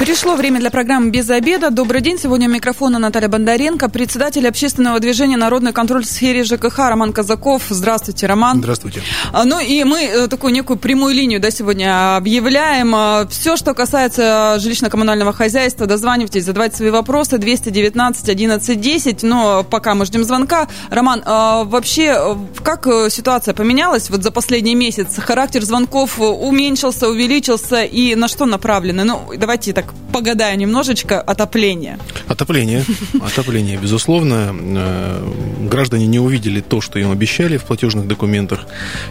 Пришло время для программы «Без обеда». Добрый день. Сегодня у микрофона Наталья Бондаренко, председатель общественного движения «Народный контроль в сфере ЖКХ» Роман Казаков. Здравствуйте, Роман. Здравствуйте. А, ну и мы э, такую некую прямую линию да, сегодня объявляем. А, Все, что касается жилищно-коммунального хозяйства, дозванивайтесь, задавайте свои вопросы. 219 11 10. Но пока мы ждем звонка. Роман, а, вообще, э, как э, ситуация поменялась вот за последний месяц? Характер звонков уменьшился, увеличился и на что направлены? Ну, давайте так погадаю немножечко, отопление. Отопление, отопление, безусловно. Э, граждане не увидели то, что им обещали в платежных документах,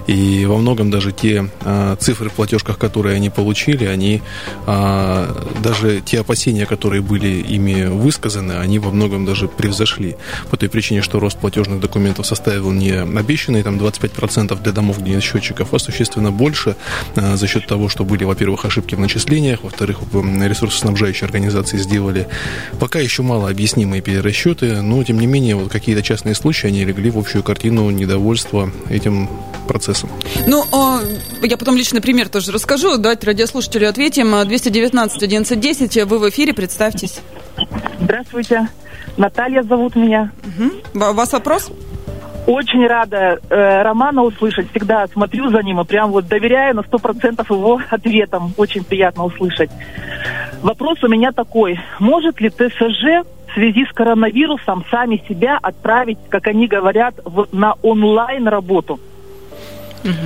и во многом даже те э, цифры в платежках, которые они получили, они э, даже те опасения, которые были ими высказаны, они во многом даже превзошли. По той причине, что рост платежных документов составил не обещанные там 25% для домов, где нет счетчиков, а существенно больше за счет того, что были, во-первых, ошибки в начислениях, во-вторых, ресурсоснабжающие организации сделали пока еще мало объяснимые перерасчеты, но, тем не менее, вот какие-то частные случаи, они легли в общую картину недовольства этим процессом. Ну, а, я потом личный пример тоже расскажу. Давайте радиослушателю ответим. 219 11 10, вы в эфире, представьтесь. Здравствуйте. Наталья зовут меня. Угу. У вас вопрос? Очень рада э, Романа услышать. Всегда смотрю за ним и прям вот доверяю на сто процентов его ответам. Очень приятно услышать. Вопрос у меня такой. Может ли ТСЖ в связи с коронавирусом сами себя отправить, как они говорят, в, на онлайн работу?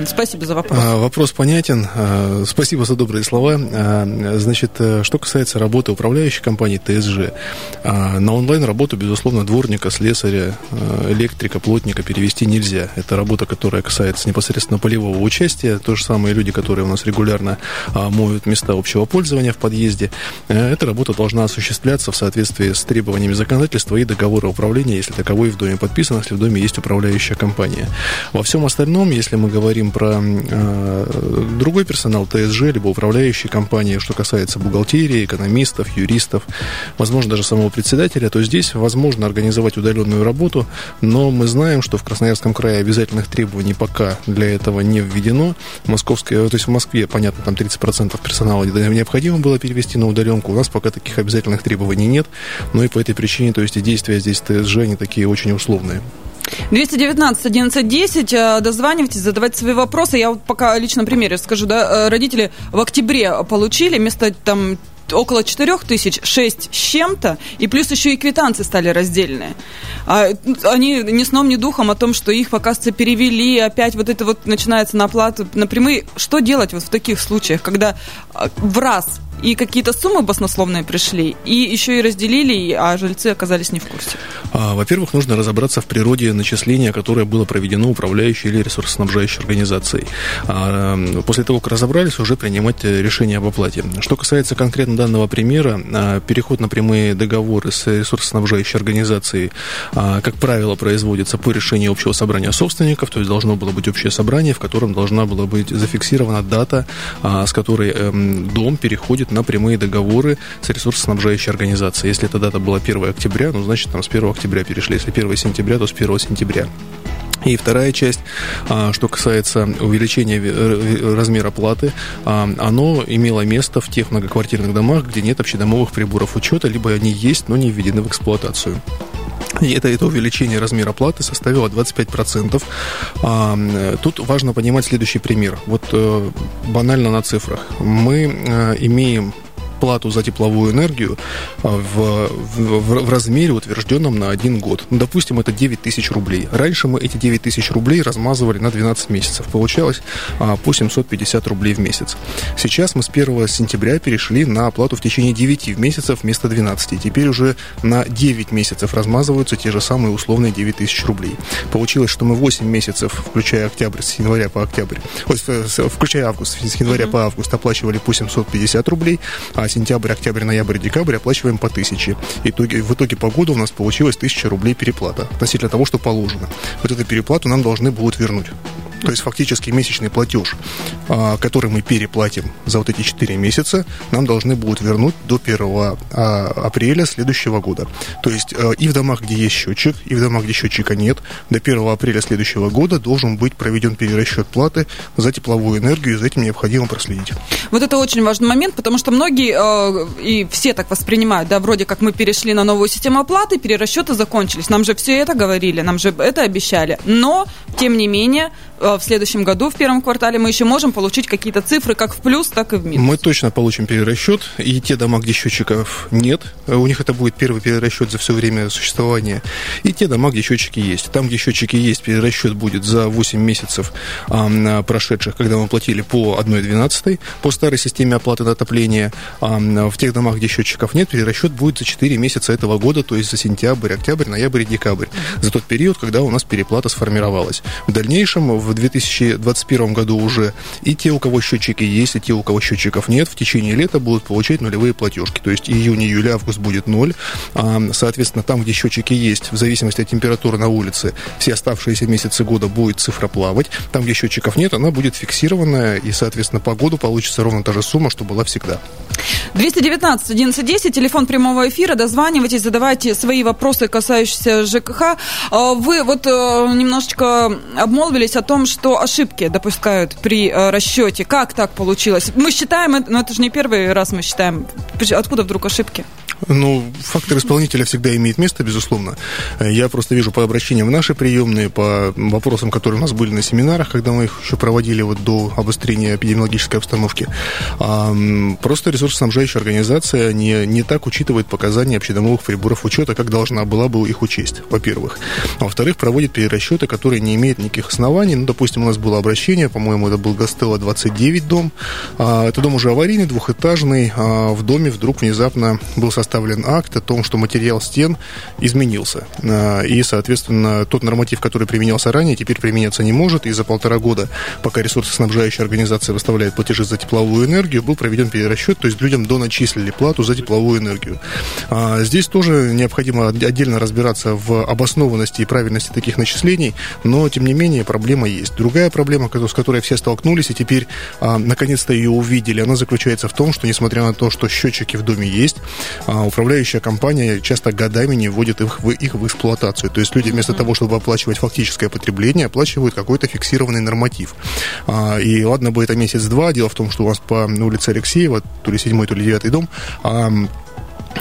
Спасибо за вопрос. А, вопрос понятен. А, спасибо за добрые слова. А, значит, э, что касается работы управляющей компании ТСЖ, на онлайн-работу, безусловно, дворника, слесаря, электрика, плотника перевести нельзя. Это работа, которая касается непосредственно полевого участия. То же самое люди, которые у нас регулярно моют места общего пользования в подъезде. Э, эта работа должна осуществляться в соответствии с требованиями законодательства и договора управления, если таковой в доме подписан, если в доме есть управляющая компания. Во всем остальном, если мы говорим говорим про э, другой персонал ТСЖ, либо управляющие компании, что касается бухгалтерии, экономистов, юристов, возможно, даже самого председателя, то здесь возможно организовать удаленную работу, но мы знаем, что в Красноярском крае обязательных требований пока для этого не введено. Московская, то есть в Москве, понятно, там 30% персонала необходимо было перевести на удаленку, у нас пока таких обязательных требований нет, но и по этой причине, то есть и действия здесь ТСЖ, они такие очень условные. 219 11 10, дозванивайтесь, задавайте свои вопросы. Я вот пока лично примере скажу, да, э, родители в октябре получили вместо там около 4 тысяч, 6 с чем-то, и плюс еще и квитанции стали раздельные. А, они ни сном, ни духом о том, что их, оказывается, перевели, опять вот это вот начинается на оплату напрямую. Что делать вот в таких случаях, когда а, в раз и какие-то суммы баснословные пришли, и еще и разделили, а жильцы оказались не в курсе? А, во-первых, нужно разобраться в природе начисления, которое было проведено управляющей или ресурсоснабжающей организацией. А, после того, как разобрались, уже принимать решение об оплате. Что касается конкретно данного примера, а, переход на прямые договоры с ресурсоснабжающей организацией, как правило, производится по решению общего собрания собственников, то есть должно было быть общее собрание, в котором должна была быть зафиксирована дата, с которой эм, дом переходит на прямые договоры с ресурсоснабжающей организацией. Если эта дата была 1 октября, ну, значит, там с 1 октября перешли. Если 1 сентября, то с 1 сентября. И вторая часть, а, что касается увеличения размера платы, а, оно имело место в тех многоквартирных домах, где нет общедомовых приборов учета, либо они есть, но не введены в эксплуатацию. Это, это увеличение размера платы составило 25%. А, тут важно понимать следующий пример. Вот э, банально на цифрах. Мы э, имеем плату за тепловую энергию а, в, в, в размере, утвержденном на один год. Ну, допустим, это 9 тысяч рублей. Раньше мы эти 9 тысяч рублей размазывали на 12 месяцев. Получалось а, по 750 рублей в месяц. Сейчас мы с 1 сентября перешли на оплату в течение 9 месяцев вместо 12. Теперь уже на 9 месяцев размазываются те же самые условные 9 тысяч рублей. Получилось, что мы 8 месяцев, включая октябрь, с января по октябрь, ой, включая август, с января по август оплачивали по 750 рублей, а сентябрь, октябрь, ноябрь, декабрь оплачиваем по 1000. Итоге, в итоге по году у нас получилось 1000 рублей переплата относительно того, что положено. Вот эту переплату нам должны будут вернуть. То есть фактически месячный платеж, а, который мы переплатим за вот эти 4 месяца, нам должны будут вернуть до 1 а, апреля следующего года. То есть э, и в домах, где есть счетчик, и в домах, где счетчика нет, до 1 апреля следующего года должен быть проведен перерасчет платы за тепловую энергию, и за этим необходимо проследить. Вот это очень важный момент, потому что многие э, и все так воспринимают, да, вроде как мы перешли на новую систему оплаты, перерасчеты закончились. Нам же все это говорили, нам же это обещали. Но, тем не менее, Э, в следующем году, в первом квартале, мы еще можем получить какие-то цифры как в плюс, так и в минус. Мы точно получим перерасчет. И те дома, где счетчиков нет, э, у них это будет первый перерасчет за все время существования. И те дома, где счетчики есть. Там, где счетчики есть, перерасчет будет за 8 месяцев а, прошедших, когда мы платили по 1,12 по старой системе оплаты на отопление. А, в тех домах, где счетчиков нет, перерасчет будет за 4 месяца этого года, то есть за сентябрь, октябрь, ноябрь и декабрь. За тот период, когда у нас переплата сформировалась. В дальнейшем в 2021 году уже и те, у кого счетчики есть, и те, у кого счетчиков нет, в течение лета будут получать нулевые платежки. То есть июнь, июль, август будет ноль. А, соответственно, там, где счетчики есть, в зависимости от температуры на улице, все оставшиеся месяцы года будет цифра плавать. Там, где счетчиков нет, она будет фиксированная, и, соответственно, по году получится ровно та же сумма, что была всегда. 219 1110, телефон прямого эфира, дозванивайтесь, задавайте свои вопросы, касающиеся ЖКХ. А, вы вот э, немножечко обмолвились о том, что ошибки допускают при э, расчете. Как так получилось? Мы считаем, но это же не первый раз мы считаем. Откуда вдруг ошибки? Ну, фактор исполнителя всегда имеет место, безусловно. Я просто вижу по обращениям в наши приемные, по вопросам, которые у нас были на семинарах, когда мы их еще проводили вот до обострения эпидемиологической обстановки. Просто ресурсоснабжающая организация не, не так учитывает показания общедомовых приборов учета, как должна была бы их учесть, во-первых. А во-вторых, проводит перерасчеты, которые не имеют никаких оснований. Ну, допустим, у нас было обращение, по-моему, это был Гастелло 29 дом. А, это дом уже аварийный, двухэтажный. А, в доме вдруг внезапно был составлен составлен акт о том, что материал стен изменился. А, и, соответственно, тот норматив, который применялся ранее, теперь применяться не может. И за полтора года, пока ресурсоснабжающая организация выставляет платежи за тепловую энергию, был проведен перерасчет, то есть людям доначислили плату за тепловую энергию. А, здесь тоже необходимо отдельно разбираться в обоснованности и правильности таких начислений, но, тем не менее, проблема есть. Другая проблема, с которой все столкнулись, и теперь а, наконец-то ее увидели, она заключается в том, что, несмотря на то, что счетчики в доме есть, управляющая компания часто годами не вводит их в, их в эксплуатацию. То есть люди вместо mm-hmm. того, чтобы оплачивать фактическое потребление, оплачивают какой-то фиксированный норматив. А, и ладно бы это месяц-два. Дело в том, что у нас по улице Алексеева, то ли седьмой, то ли девятый дом,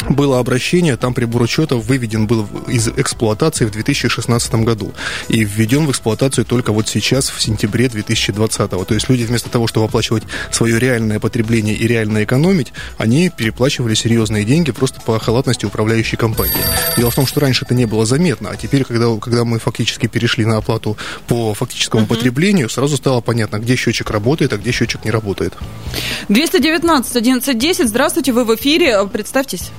было обращение, там прибор учета выведен был из эксплуатации в 2016 году и введен в эксплуатацию только вот сейчас, в сентябре 2020. То есть люди вместо того, чтобы оплачивать свое реальное потребление и реально экономить, они переплачивали серьезные деньги просто по халатности управляющей компании. Дело в том, что раньше это не было заметно, а теперь, когда, когда мы фактически перешли на оплату по фактическому uh-huh. потреблению, сразу стало понятно, где счетчик работает, а где счетчик не работает. 219 1110, здравствуйте, вы в эфире, представьтесь.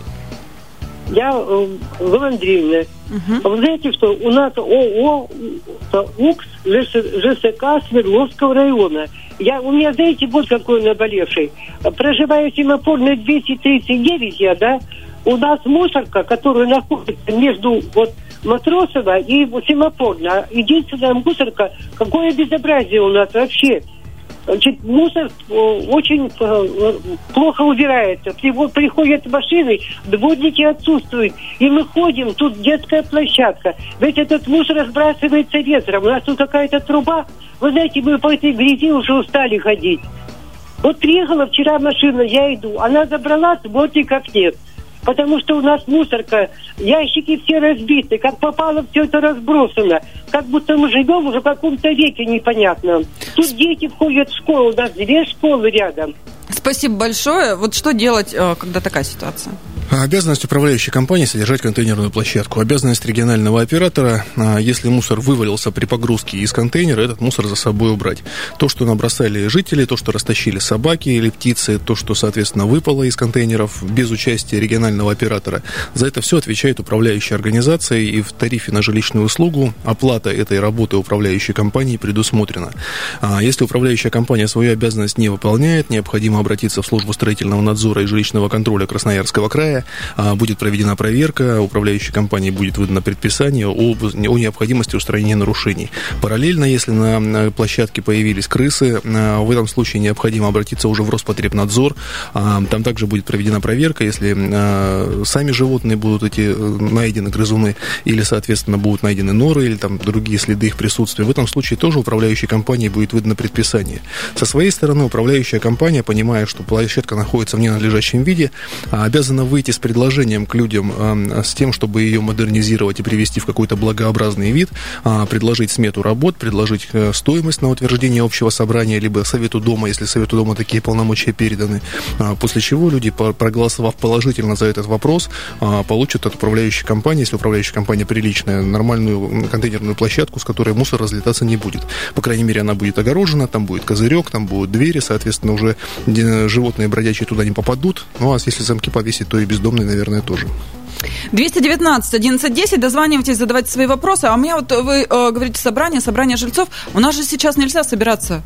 Я э, Галина Андреевна. Угу. Вы знаете, что у нас ООО УКС ЖСК Свердловского района. Я, у меня, знаете, вот какой наболевший. Проживаю в Симафорной 239 я, да? У нас мусорка, которая находится между вот Матросова и Симафорна. Единственная мусорка, какое безобразие у нас вообще. Значит, мусор э, очень э, плохо убирается. Приходят машины, дворники отсутствуют. И мы ходим, тут детская площадка. Ведь этот мусор разбрасывается ветром. У нас тут какая-то труба. Вы знаете, мы по этой грязи уже устали ходить. Вот приехала вчера машина, я иду. Она забрала, дворников нет потому что у нас мусорка, ящики все разбиты, как попало, все это разбросано. Как будто мы живем уже в каком-то веке непонятном. Тут дети входят в школу, у нас две школы рядом. Спасибо большое. Вот что делать, э, когда такая ситуация? Обязанность управляющей компании содержать контейнерную площадку. Обязанность регионального оператора, а, если мусор вывалился при погрузке из контейнера, этот мусор за собой убрать. То, что набросали жители, то, что растащили собаки или птицы, то, что, соответственно, выпало из контейнеров без участия регионального оператора, за это все отвечает управляющая организация, и в тарифе на жилищную услугу оплата этой работы управляющей компании предусмотрена. А если управляющая компания свою обязанность не выполняет, необходимо обратиться в службу строительного надзора и жилищного контроля Красноярского края, края, а, будет проведена проверка, управляющей компании будет выдано предписание о, о необходимости устранения нарушений. Параллельно, если на площадке появились крысы, а, в этом случае необходимо обратиться уже в Роспотребнадзор. А, там также будет проведена проверка, если сами животные будут эти э, найдены грызуны или, соответственно, будут найдены норы или там другие следы их присутствия. В этом случае тоже управляющей компании будет выдано предписание. Со своей стороны, управляющая компания, понимая, что площадка находится в ненадлежащем виде, обязана выйти с предложением к людям с тем, чтобы ее модернизировать и привести в какой-то благообразный вид, а, предложить смету работ, предложить э, стоимость на утверждение общего собрания, либо совету дома, если совету дома такие полномочия переданы, а, после чего люди, проголосовав положительно за этот вопрос, а, получат от управляющей компании, если управляющая компания приличная, нормальную контейнерную площадку, с которой мусор разлетаться не будет. По крайней мере, она будет огорожена, там будет козырек, там будут двери, соответственно, уже животные бродячие туда не попадут. Ну, а если замки повесить, то и бездомные, наверное, тоже. 219 1110, дозванивайтесь, задавайте свои вопросы. А у меня вот вы э, говорите собрание, собрание жильцов. У нас же сейчас нельзя собираться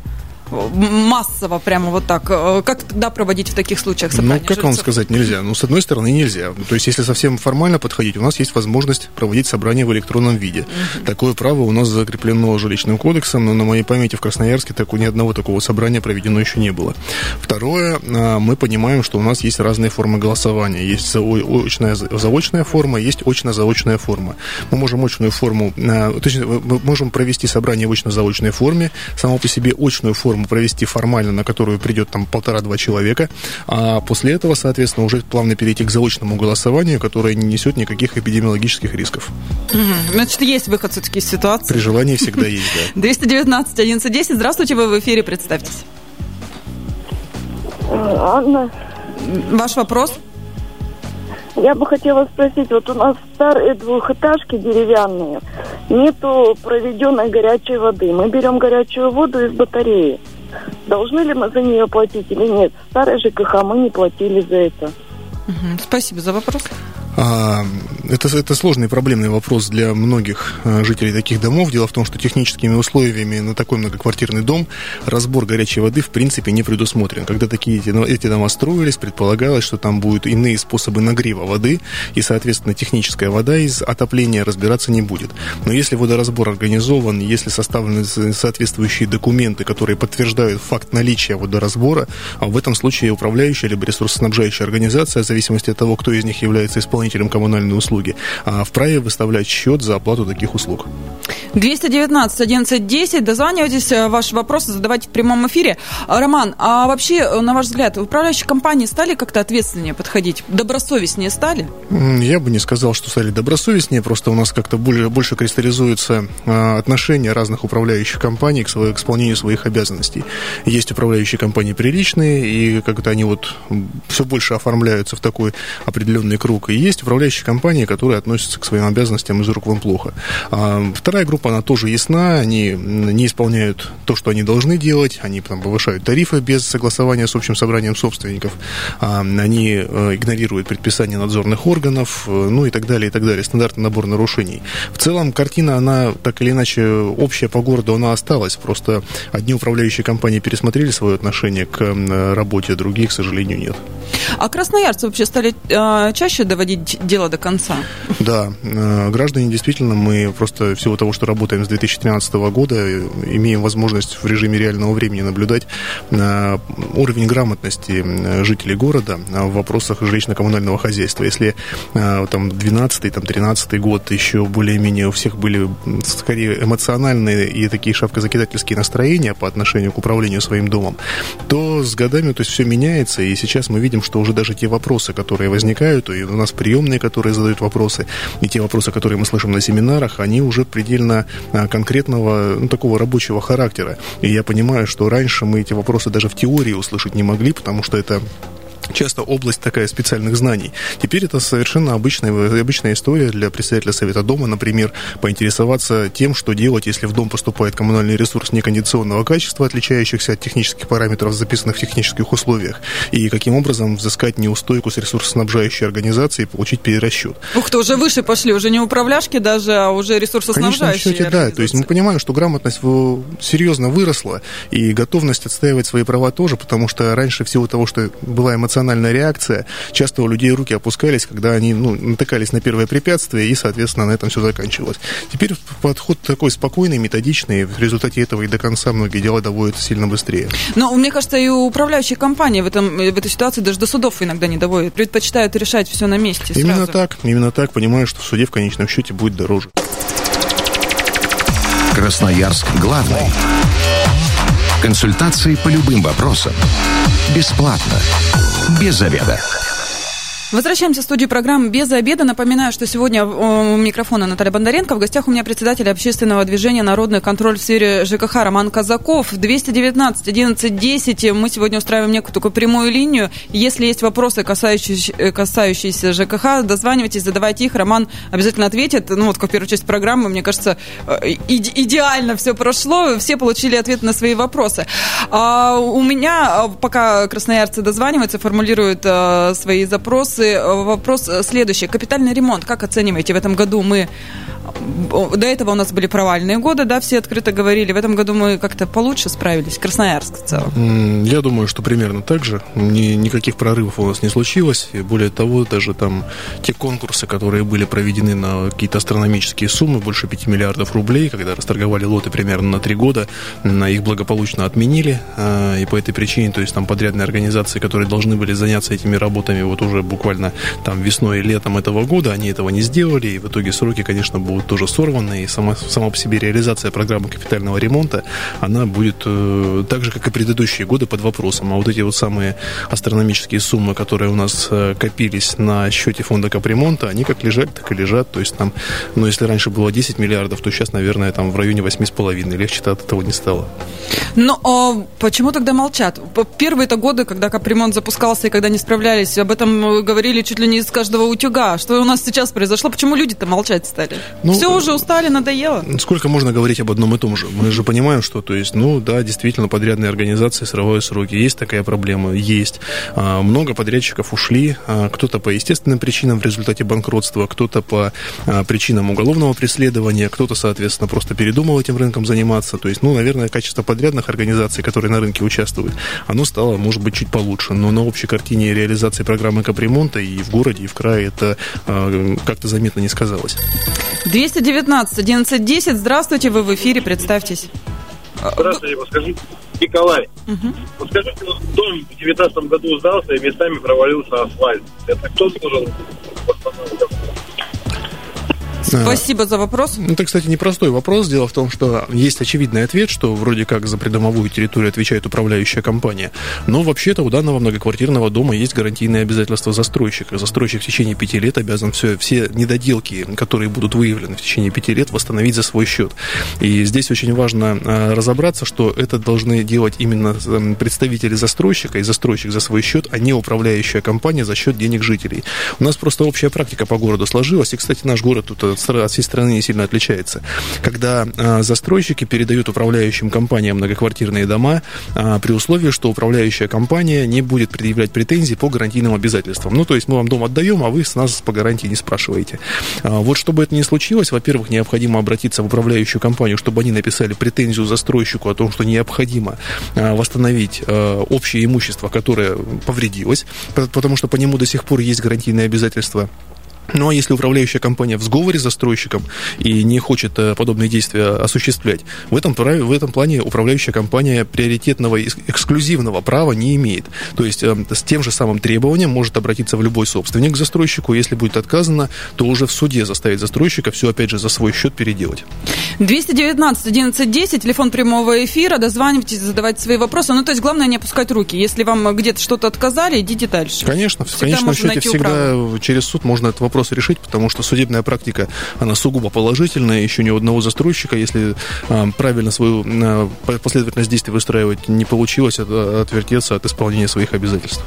массово прямо вот так. Э, как тогда проводить в таких случаях собрание Ну, как жильцов? вам сказать, нельзя. Ну, с одной стороны, нельзя. То есть, если совсем формально подходить, у нас есть возможность проводить собрание в электронном виде. Угу. Такое право у нас закреплено жилищным кодексом, но на моей памяти в Красноярске так, ни одного такого собрания проведено еще не было. Второе, а, мы понимаем, что у нас есть разные формы голосования. Есть очная, заочная форма, есть очно-заочная форма. Мы можем очную форму, а, точнее, мы можем провести собрание в очно-заочной форме, само по себе очную форму форму провести формально, на которую придет там полтора-два человека, а после этого, соответственно, уже плавно перейти к заочному голосованию, которое не несет никаких эпидемиологических рисков. Значит, есть выход все-таки из ситуации. При желании всегда есть, да. 219 1110. Здравствуйте, вы в эфире, представьтесь. Анна. Ваш вопрос? Я бы хотела спросить, вот у нас старые двухэтажки деревянные, нету проведенной горячей воды. Мы берем горячую воду из батареи. Должны ли мы за нее платить или нет? Старые ЖКХ мы не платили за это. Спасибо за вопрос. А, это, это сложный проблемный вопрос для многих а, жителей таких домов. Дело в том, что техническими условиями на такой многоквартирный дом разбор горячей воды в принципе не предусмотрен. Когда такие эти, эти дома строились, предполагалось, что там будут иные способы нагрева воды, и, соответственно, техническая вода из отопления разбираться не будет. Но если водоразбор организован, если составлены соответствующие документы, которые подтверждают факт наличия водоразбора, а в этом случае управляющая либо ресурсоснабжающая организация, в зависимости от того, кто из них является исполнителем исполнителям коммунальной услуги, а вправе выставлять счет за оплату таких услуг. 219 11 10. Дозванивайтесь, э, ваши вопросы задавайте в прямом эфире. Роман, а вообще, э, на ваш взгляд, управляющие компании стали как-то ответственнее подходить? Добросовестнее стали? Я бы не сказал, что стали добросовестнее, просто у нас как-то более, больше кристаллизуется а, отношение разных управляющих компаний к, своей, к исполнению своих обязанностей. Есть управляющие компании приличные, и как-то они вот все больше оформляются в такой определенный круг. И есть управляющие компании, которые относятся к своим обязанностям из рук вон плохо. А вторая группа, она тоже ясна, они не исполняют то, что они должны делать, они там, повышают тарифы без согласования с общим собранием собственников, а, они э, игнорируют предписания надзорных органов, э, ну и так далее, и так далее, стандартный набор нарушений. В целом картина, она так или иначе общая по городу, она осталась, просто одни управляющие компании пересмотрели свое отношение к работе, другие, к сожалению, нет. А красноярцы вообще стали э, чаще доводить дело до конца? Да, э, граждане действительно, мы просто всего того, что работаем с 2013 года, имеем возможность в режиме реального времени наблюдать э, уровень грамотности жителей города в вопросах жилищно-коммунального хозяйства. Если э, там 12 там 13 год еще более-менее у всех были скорее эмоциональные и такие шапкозакидательские настроения по отношению к управлению своим домом, то с годами то есть все меняется, и сейчас мы видим, что уже даже те вопросы, которые возникают, и у нас приемные, которые задают вопросы, и те вопросы, которые мы слышим на семинарах, они уже предельно а, конкретного, ну, такого рабочего характера. И я понимаю, что раньше мы эти вопросы даже в теории услышать не могли, потому что это часто область такая специальных знаний. Теперь это совершенно обычная, обычная история для председателя Совета Дома, например, поинтересоваться тем, что делать, если в дом поступает коммунальный ресурс некондиционного качества, отличающихся от технических параметров, записанных в технических условиях, и каким образом взыскать неустойку с ресурсоснабжающей организации и получить перерасчет. Ух ты, уже выше пошли, уже не управляшки даже, а уже ресурсоснабжающие Конечно, да, то есть мы понимаем, что грамотность серьезно выросла, и готовность отстаивать свои права тоже, потому что раньше всего того, что была эмоциональная эмоциональная реакция. Часто у людей руки опускались, когда они ну, натыкались на первое препятствие, и, соответственно, на этом все заканчивалось. Теперь подход такой спокойный, методичный, в результате этого и до конца многие дела доводят сильно быстрее. Но мне кажется, и управляющие компании в, этом, в этой ситуации даже до судов иногда не доводят, предпочитают решать все на месте. Именно сразу. так, именно так, понимаю, что в суде в конечном счете будет дороже. Красноярск главный. Консультации по любым вопросам. Бесплатно. Без заведа. Возвращаемся в студию программы «Без обеда». Напоминаю, что сегодня у микрофона Наталья Бондаренко. В гостях у меня председатель общественного движения «Народный контроль» в сфере ЖКХ Роман Казаков. 219 11 10. Мы сегодня устраиваем некую такую прямую линию. Если есть вопросы, касающиеся, касающиеся ЖКХ, дозванивайтесь, задавайте их. Роман обязательно ответит. Ну вот, как первую часть программы, мне кажется, иде- идеально все прошло. Все получили ответ на свои вопросы. А у меня, пока красноярцы дозваниваются, формулируют свои запросы, вопрос следующий. Капитальный ремонт, как оцениваете? В этом году мы... До этого у нас были провальные годы, да, все открыто говорили. В этом году мы как-то получше справились. Красноярск в целом. Я думаю, что примерно так же. Ни, никаких прорывов у нас не случилось. И более того, даже там те конкурсы, которые были проведены на какие-то астрономические суммы, больше 5 миллиардов рублей, когда расторговали лоты примерно на 3 года, их благополучно отменили. И по этой причине, то есть там подрядные организации, которые должны были заняться этими работами вот уже буквально буквально там весной и летом этого года, они этого не сделали, и в итоге сроки, конечно, будут тоже сорваны, и сама, сама по себе реализация программы капитального ремонта, она будет э, так же, как и предыдущие годы, под вопросом. А вот эти вот самые астрономические суммы, которые у нас э, копились на счете фонда капремонта, они как лежат, так и лежат. То есть там, ну, если раньше было 10 миллиардов, то сейчас, наверное, там в районе 8,5. Легче-то от этого не стало. Но а почему тогда молчат? Первые-то годы, когда капремонт запускался и когда не справлялись, об этом говорили чуть ли не из каждого утюга. Что у нас сейчас произошло? Почему люди-то молчать стали? Ну, Все уже устали, надоело. Сколько можно говорить об одном и том же? Мы же понимаем, что, то есть, ну, да, действительно, подрядные организации срывают сроки. Есть такая проблема? Есть. А, много подрядчиков ушли. А, кто-то по естественным причинам в результате банкротства, кто-то по а, причинам уголовного преследования, кто-то, соответственно, просто передумал этим рынком заниматься. То есть, ну, наверное, качество подрядных организаций, которые на рынке участвуют, оно стало, может быть, чуть получше. Но на общей картине реализации программы капремонта и в городе, и в крае это э, как-то заметно не сказалось. 219 1110. Здравствуйте, вы в эфире, представьтесь. Здравствуйте, подскажите, Николай. Угу. Подскажите, дом в 2019 году сдался и местами провалился асфальт. Это кто должен восстанавливать? Спасибо за вопрос. Ну, это, кстати, непростой вопрос. Дело в том, что есть очевидный ответ, что вроде как за придомовую территорию отвечает управляющая компания. Но вообще-то у данного многоквартирного дома есть гарантийные обязательства застройщика. Застройщик в течение пяти лет обязан все, все недоделки, которые будут выявлены в течение пяти лет, восстановить за свой счет. И здесь очень важно а, разобраться, что это должны делать именно представители застройщика и застройщик за свой счет, а не управляющая компания за счет денег жителей. У нас просто общая практика по городу сложилась. И, кстати, наш город тут от всей страны не сильно отличается. Когда а, застройщики передают управляющим компаниям многоквартирные дома а, при условии, что управляющая компания не будет предъявлять претензий по гарантийным обязательствам. Ну, то есть мы вам дом отдаем, а вы с нас по гарантии не спрашиваете. А, вот чтобы это не случилось, во-первых, необходимо обратиться в управляющую компанию, чтобы они написали претензию застройщику о том, что необходимо восстановить общее имущество, которое повредилось, потому что по нему до сих пор есть гарантийные обязательства. Ну а если управляющая компания в сговоре с застройщиком и не хочет э, подобные действия осуществлять, в этом, в этом плане управляющая компания приоритетного эксклюзивного права не имеет. То есть э, с тем же самым требованием может обратиться в любой собственник к застройщику. Если будет отказано, то уже в суде заставить застройщика все опять же за свой счет переделать. 219 11 10, телефон прямого эфира, дозванивайтесь, задавайте свои вопросы. Ну, то есть главное не опускать руки. Если вам где-то что-то отказали, идите дальше. Конечно, в конечном счете всегда управу. через суд можно этот вопрос вопрос решить, потому что судебная практика, она сугубо положительная, еще ни у одного застройщика, если а, правильно свою а, последовательность действий выстраивать не получилось, а, отвертеться от исполнения своих обязательств.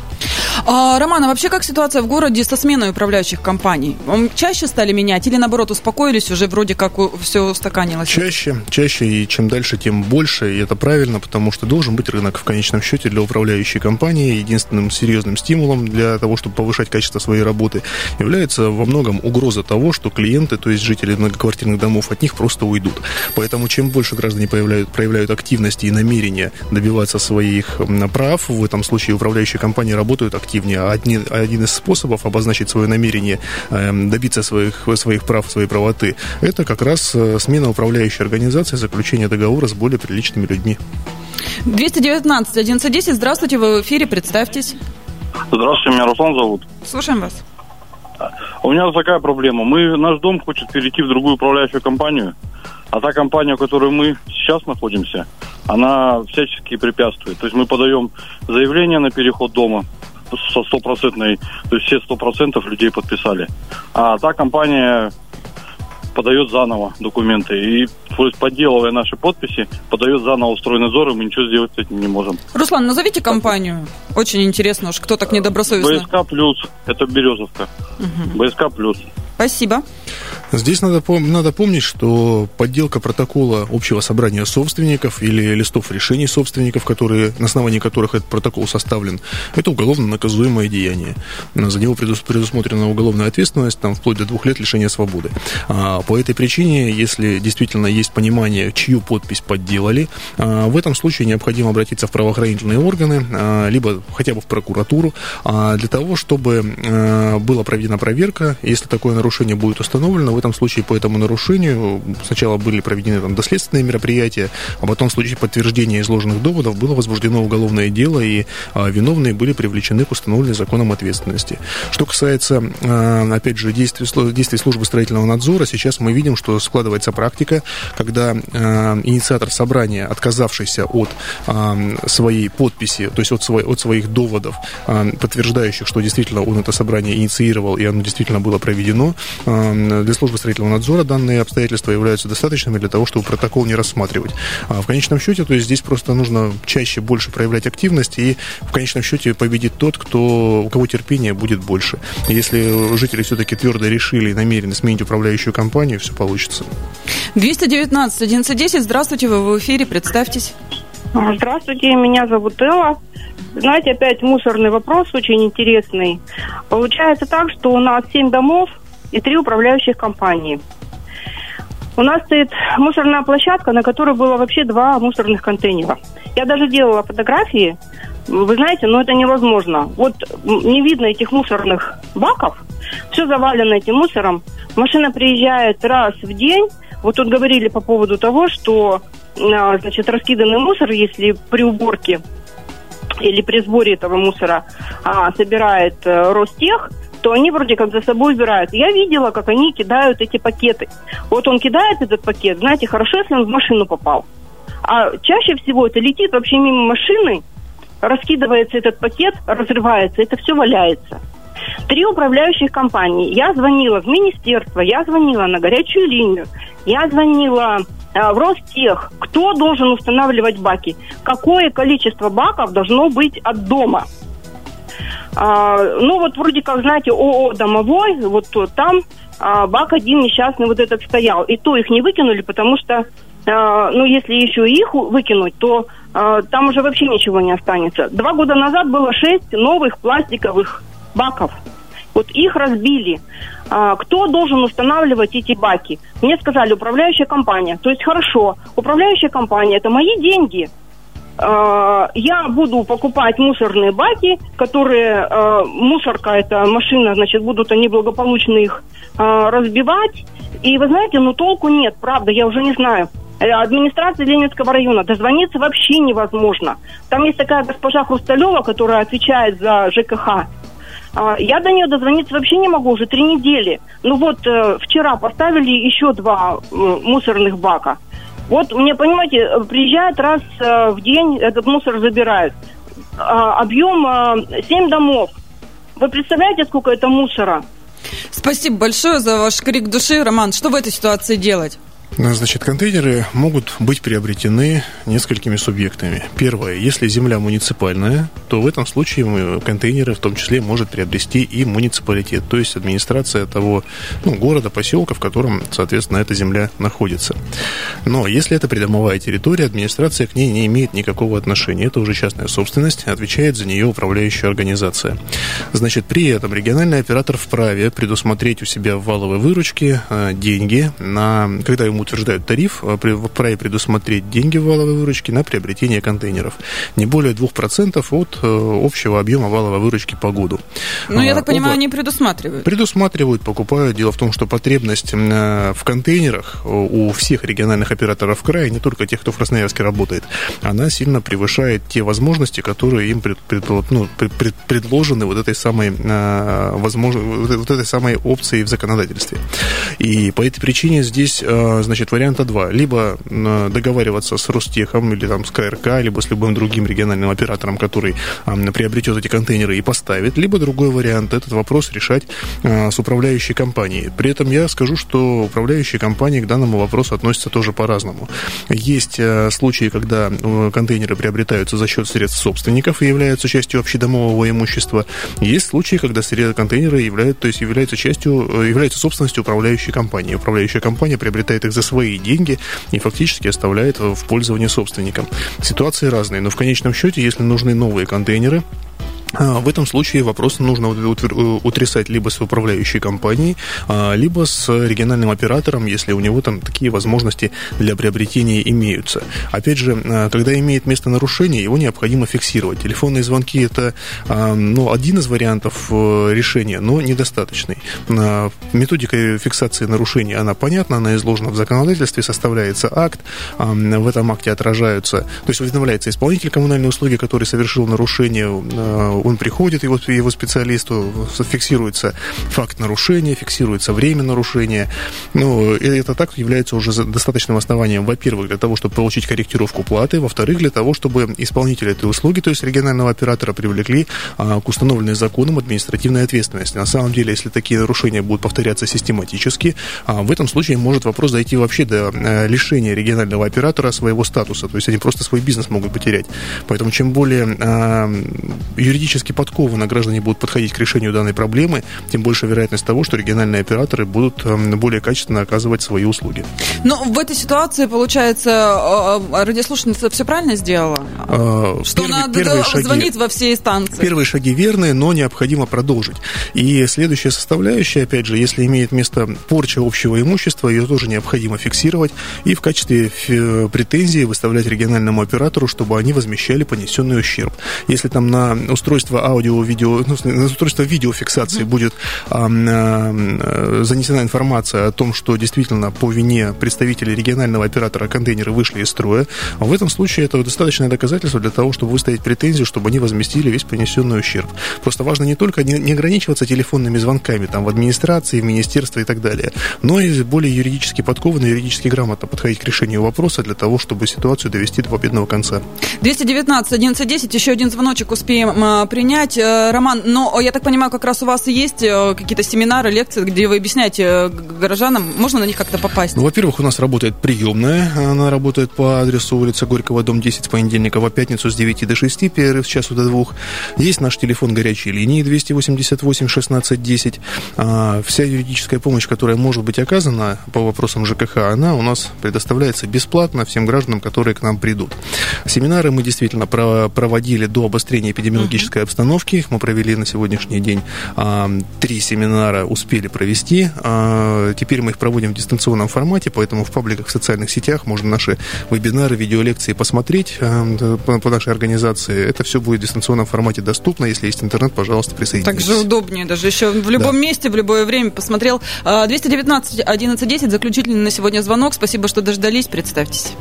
А, Роман, а вообще как ситуация в городе со сменой управляющих компаний? Чаще стали менять или наоборот успокоились, уже вроде как все устаканилось? Чаще, чаще и чем дальше, тем больше. И это правильно, потому что должен быть рынок в конечном счете для управляющей компании. Единственным серьезным стимулом для того, чтобы повышать качество своей работы, является во многом угроза того, что клиенты, то есть жители многоквартирных домов, от них просто уйдут. Поэтому чем больше граждане проявляют, проявляют активности и намерения добиваться своих прав, в этом случае управляющие компании работают активнее. А один, один из способов обозначить свое намерение эм, добиться своих, своих прав, своей правоты, это как раз э, смена управляющей организации, заключение договора с более приличными людьми. 219 1110. Здравствуйте, вы в эфире, представьтесь. Здравствуйте, меня Руслан зовут. Слушаем вас. У меня такая проблема. Мы, наш дом хочет перейти в другую управляющую компанию, а та компания, в которой мы сейчас находимся, она всячески препятствует. То есть мы подаем заявление на переход дома со стопроцентной, то есть все сто процентов людей подписали. А та компания подает заново документы. И подделывая наши подписи, подает заново стройнадзор, и мы ничего сделать с этим не можем. Руслан, назовите компанию. Очень интересно уж, кто так недобросовестно. БСК плюс, это Березовка. Угу. БСК плюс. Спасибо. Здесь надо, надо помнить, что подделка протокола общего собрания собственников или листов решений собственников, которые, на основании которых этот протокол составлен, это уголовно наказуемое деяние. За него предусмотрена уголовная ответственность, там, вплоть до двух лет лишения свободы. А по этой причине, если действительно есть понимание, чью подпись подделали, а, в этом случае необходимо обратиться в правоохранительные органы, а, либо хотя бы в прокуратуру, а, для того, чтобы была проведена проверка, если такое нарушение будет установлено, этом случае по этому нарушению сначала были проведены там доследственные мероприятия, а потом в случае подтверждения изложенных доводов было возбуждено уголовное дело, и виновные были привлечены к установленной законом ответственности. Что касается, опять же, действий, действий службы строительного надзора, сейчас мы видим, что складывается практика, когда а, инициатор собрания, отказавшийся от а, своей подписи, то есть от, свой, от своих доводов, а, подтверждающих, что действительно он это собрание инициировал, и оно действительно было проведено, а, для службы строительного надзора данные обстоятельства являются достаточными для того, чтобы протокол не рассматривать. А в конечном счете, то есть здесь просто нужно чаще больше проявлять активность, и в конечном счете победит тот, кто, у кого терпение будет больше. Если жители все-таки твердо решили и намерены сменить управляющую компанию, все получится. 219 1110, здравствуйте, вы в эфире, представьтесь. Здравствуйте, меня зовут Элла. Знаете, опять мусорный вопрос очень интересный. Получается так, что у нас семь домов, и три управляющих компании. У нас стоит мусорная площадка, на которой было вообще два мусорных контейнера. Я даже делала фотографии. Вы знаете, но это невозможно. Вот не видно этих мусорных баков. Все завалено этим мусором. Машина приезжает раз в день. Вот тут говорили по поводу того, что а, значит, раскиданный мусор, если при уборке или при сборе этого мусора а, собирает а, Ростех, то они вроде как за собой убирают. Я видела, как они кидают эти пакеты. Вот он кидает этот пакет, знаете, хорошо, если он в машину попал. А чаще всего это летит вообще мимо машины, раскидывается этот пакет, разрывается, это все валяется. Три управляющих компании. Я звонила в министерство, я звонила на горячую линию, я звонила э, в Ростех. Кто должен устанавливать баки? Какое количество баков должно быть от дома? А, ну, вот вроде как, знаете, ООО «Домовой», вот там а, бак один несчастный вот этот стоял. И то их не выкинули, потому что, а, ну, если еще их выкинуть, то а, там уже вообще ничего не останется. Два года назад было шесть новых пластиковых баков. Вот их разбили. А, кто должен устанавливать эти баки? Мне сказали, управляющая компания. То есть хорошо, управляющая компания – это мои деньги – Э, я буду покупать мусорные баки, которые э, мусорка, это машина, значит, будут они благополучно их э, разбивать. И вы знаете, ну толку нет, правда, я уже не знаю. Администрация Ленинского района дозвониться вообще невозможно. Там есть такая госпожа Хрусталева, которая отвечает за ЖКХ. Я до нее дозвониться вообще не могу уже три недели. Ну вот вчера поставили еще два мусорных бака. Вот мне, понимаете, приезжают раз э, в день, этот мусор забирают. А, объем 7 э, домов. Вы представляете, сколько это мусора? Спасибо большое за ваш крик души. Роман, что в этой ситуации делать? Значит, контейнеры могут быть приобретены несколькими субъектами. Первое, если земля муниципальная, то в этом случае контейнеры в том числе может приобрести и муниципалитет, то есть администрация того ну, города, поселка, в котором, соответственно, эта земля находится. Но если это придомовая территория, администрация к ней не имеет никакого отношения. Это уже частная собственность, отвечает за нее управляющая организация. Значит, при этом региональный оператор вправе предусмотреть у себя в валовой выручке э, деньги, на, когда ему утверждают тариф, э, вправе предусмотреть деньги в валовой выручке на приобретение контейнеров. Не более 2% от э, общего объема валовой выручки по году. Ну, я так понимаю, они предусматривают. Предусматривают, покупают. Дело в том, что потребность в контейнерах у всех региональных операторов края, не только тех, кто в Красноярске работает, она сильно превышает те возможности, которые им пред, пред, ну, пред, предложены вот этой самой возможно, вот этой самой опцией в законодательстве. И по этой причине здесь, значит, варианта два. Либо договариваться с Ростехом или там с КРК, либо с любым другим региональным оператором, который приобретет эти контейнеры и поставит, либо другой вариант, этот вопрос решать с управляющей компанией. При этом я скажу, что управляющие компании к данному вопросу относятся тоже по-разному. Есть э, случаи, когда э, контейнеры приобретаются за счет средств собственников и являются частью общедомового имущества. Есть случаи, когда контейнеры являются, то есть являются частью, э, являются собственностью управляющей компании. Управляющая компания приобретает их за свои деньги и фактически оставляет в пользование собственникам. Ситуации разные, но в конечном счете, если нужны новые контейнеры, в этом случае вопрос нужно утрясать либо с управляющей компанией, а, либо с региональным оператором, если у него там такие возможности для приобретения имеются. Опять же, а, когда имеет место нарушение, его необходимо фиксировать. Телефонные звонки – это ну, один из вариантов э, решения, но недостаточный. Методика фиксации нарушений, она понятна, она изложена в законодательстве, составляется акт, в этом акте отражаются, то есть уведомляется исполнитель коммунальной услуги, который совершил нарушение, он приходит, его, его специалисту, фиксируется факт нарушения, фиксируется время нарушения. Ну, это так является уже достаточным основанием, во-первых, для того, чтобы получить корректировку платы, во-вторых, для того, чтобы исполнитель этой услуги, то есть регионального оператора, привлекли а, к установленной законом административной ответственности. На самом деле, если такие нарушения будут повторяться систематически, а, в этом случае может вопрос дойти вообще до а, лишения регионального оператора своего статуса, то есть они просто свой бизнес могут потерять. Поэтому чем более а, юридически юридически подкованно граждане будут подходить к решению данной проблемы, тем больше вероятность того, что региональные операторы будут эм, более качественно оказывать свои услуги. Но в этой ситуации, получается, радиослушательница все правильно сделала? А, что первый, она первые шаги, звонит во все инстанции? Первые шаги верные, но необходимо продолжить. И следующая составляющая, опять же, если имеет место порча общего имущества, ее тоже необходимо фиксировать и в качестве претензии выставлять региональному оператору, чтобы они возмещали понесенный ущерб. Если там на устройство устройство аудио-видео, ну, на устройство видеофиксации mm-hmm. будет а, а, занесена информация о том, что действительно по вине представителей регионального оператора контейнеры вышли из строя, в этом случае это достаточное доказательство для того, чтобы выставить претензию, чтобы они возместили весь понесенный ущерб. Просто важно не только не, не ограничиваться телефонными звонками там, в администрации, в министерстве и так далее, но и более юридически подкованно, юридически грамотно подходить к решению вопроса для того, чтобы ситуацию довести до победного конца. 219 1110, еще один звоночек успеем принять. Э, Роман, но я так понимаю, как раз у вас есть э, какие-то семинары, лекции, где вы объясняете э, горожанам, можно на них как-то попасть? Ну, во-первых, у нас работает приемная. Она работает по адресу улица Горького, дом 10 с понедельника по пятницу с 9 до 6, перерыв с часу до 2. Есть наш телефон горячей линии 288 16 10. Вся юридическая помощь, которая может быть оказана по вопросам ЖКХ, она у нас предоставляется бесплатно всем гражданам, которые к нам придут. Семинары мы действительно проводили до обострения эпидемиологической рабочей обстановке. Мы провели на сегодняшний день. А, три семинара успели провести. А, теперь мы их проводим в дистанционном формате, поэтому в пабликах в социальных сетях можно наши вебинары, видеолекции посмотреть а, по нашей организации. Это все будет в дистанционном формате доступно. Если есть интернет, пожалуйста, присоединяйтесь. Так же удобнее даже. Еще в любом да. месте, в любое время посмотрел. 219 1110 заключительный на сегодня звонок. Спасибо, что дождались. Представьтесь.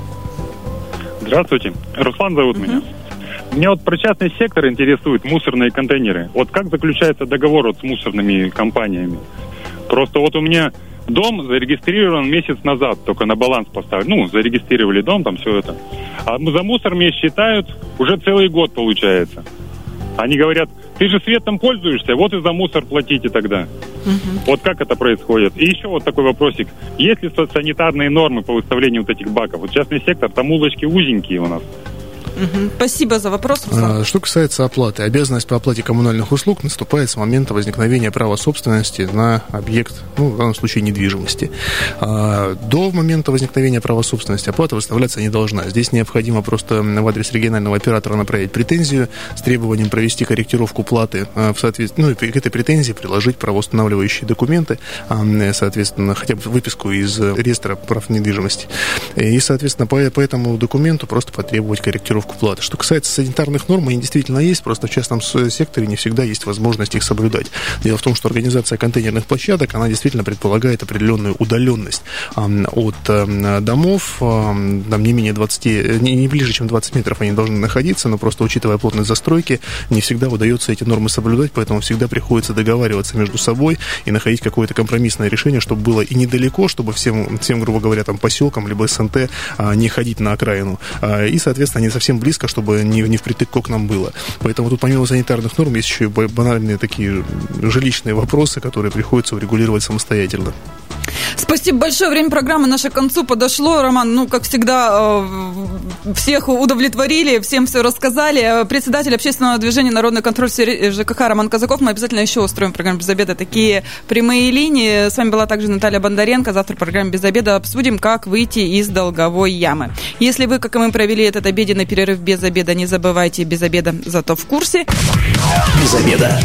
Здравствуйте. Руслан зовут uh-huh. меня. Меня вот про частный сектор интересуют мусорные контейнеры. Вот как заключается договор вот с мусорными компаниями? Просто вот у меня дом зарегистрирован месяц назад, только на баланс поставили. Ну, зарегистрировали дом, там все это. А за мусор мне считают уже целый год, получается. Они говорят, ты же светом пользуешься, вот и за мусор платите тогда. Угу. Вот как это происходит? И еще вот такой вопросик. Есть ли санитарные нормы по выставлению вот этих баков? Вот частный сектор, там улочки узенькие у нас. Угу. Спасибо за вопрос, Руслан. А, что касается оплаты, обязанность по оплате коммунальных услуг наступает с момента возникновения права собственности на объект, ну, в данном случае, недвижимости. А, до момента возникновения права собственности оплата выставляться не должна. Здесь необходимо просто в адрес регионального оператора направить претензию с требованием провести корректировку платы а, в соответствии, ну, и к этой претензии приложить правоустанавливающие документы, соответственно, хотя бы выписку из реестра прав недвижимости. И, соответственно, по, по этому документу просто потребовать корректировку корректировку платы. Что касается санитарных норм, они действительно есть, просто в частном секторе не всегда есть возможность их соблюдать. Дело в том, что организация контейнерных площадок, она действительно предполагает определенную удаленность от домов, там не менее 20, не, не ближе, чем 20 метров они должны находиться, но просто учитывая плотность застройки, не всегда удается эти нормы соблюдать, поэтому всегда приходится договариваться между собой и находить какое-то компромиссное решение, чтобы было и недалеко, чтобы всем, всем грубо говоря, там поселкам, либо СНТ а, не ходить на окраину. А, и, соответственно, не совсем совсем близко, чтобы не, не впритык к окнам было. Поэтому тут помимо санитарных норм есть еще и банальные такие жилищные вопросы, которые приходится урегулировать самостоятельно. Спасибо большое. Время программы наше к концу подошло. Роман, ну, как всегда, э, всех удовлетворили, всем все рассказали. Председатель общественного движения «Народный контроль ЖКХ» Роман Казаков. Мы обязательно еще устроим в программе «Без обеда» такие прямые линии. С вами была также Наталья Бондаренко. Завтра в программе «Без обеда» обсудим, как выйти из долговой ямы. Если вы, как и мы, провели этот обеденный перерыв без обеда, не забывайте без обеда, зато в курсе. Без обеда.